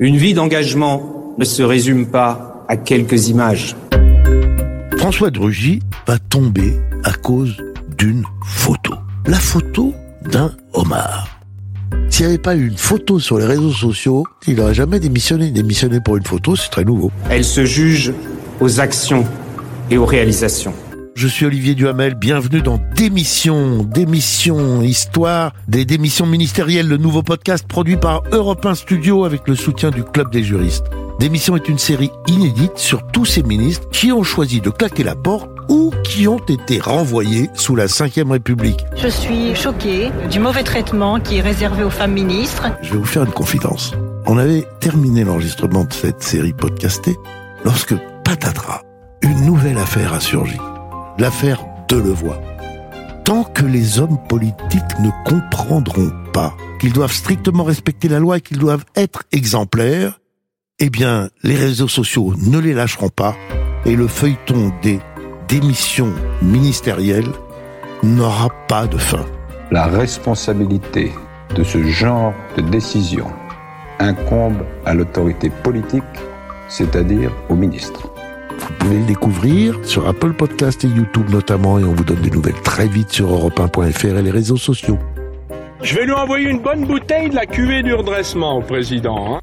Une vie d'engagement ne se résume pas à quelques images. François de Rugy va tomber à cause d'une photo. La photo d'un homard. S'il n'y avait pas eu une photo sur les réseaux sociaux, il n'aurait jamais démissionné. Démissionner pour une photo, c'est très nouveau. Elle se juge aux actions et aux réalisations. Je suis Olivier Duhamel, bienvenue dans Démission, Démission, Histoire des démissions ministérielles, le nouveau podcast produit par Europe 1 Studio avec le soutien du Club des juristes. Démission est une série inédite sur tous ces ministres qui ont choisi de claquer la porte ou qui ont été renvoyés sous la Ve République. Je suis choquée du mauvais traitement qui est réservé aux femmes ministres. Je vais vous faire une confidence. On avait terminé l'enregistrement de cette série podcastée lorsque, patatras, une nouvelle affaire a surgi l'affaire Delevoye. Tant que les hommes politiques ne comprendront pas qu'ils doivent strictement respecter la loi et qu'ils doivent être exemplaires, eh les réseaux sociaux ne les lâcheront pas et le feuilleton des démissions ministérielles n'aura pas de fin. La responsabilité de ce genre de décision incombe à l'autorité politique, c'est-à-dire au ministre. Vous pouvez le découvrir sur Apple Podcast et YouTube notamment et on vous donne des nouvelles très vite sur europe1.fr et les réseaux sociaux. Je vais lui envoyer une bonne bouteille de la cuvée du redressement au président. Hein.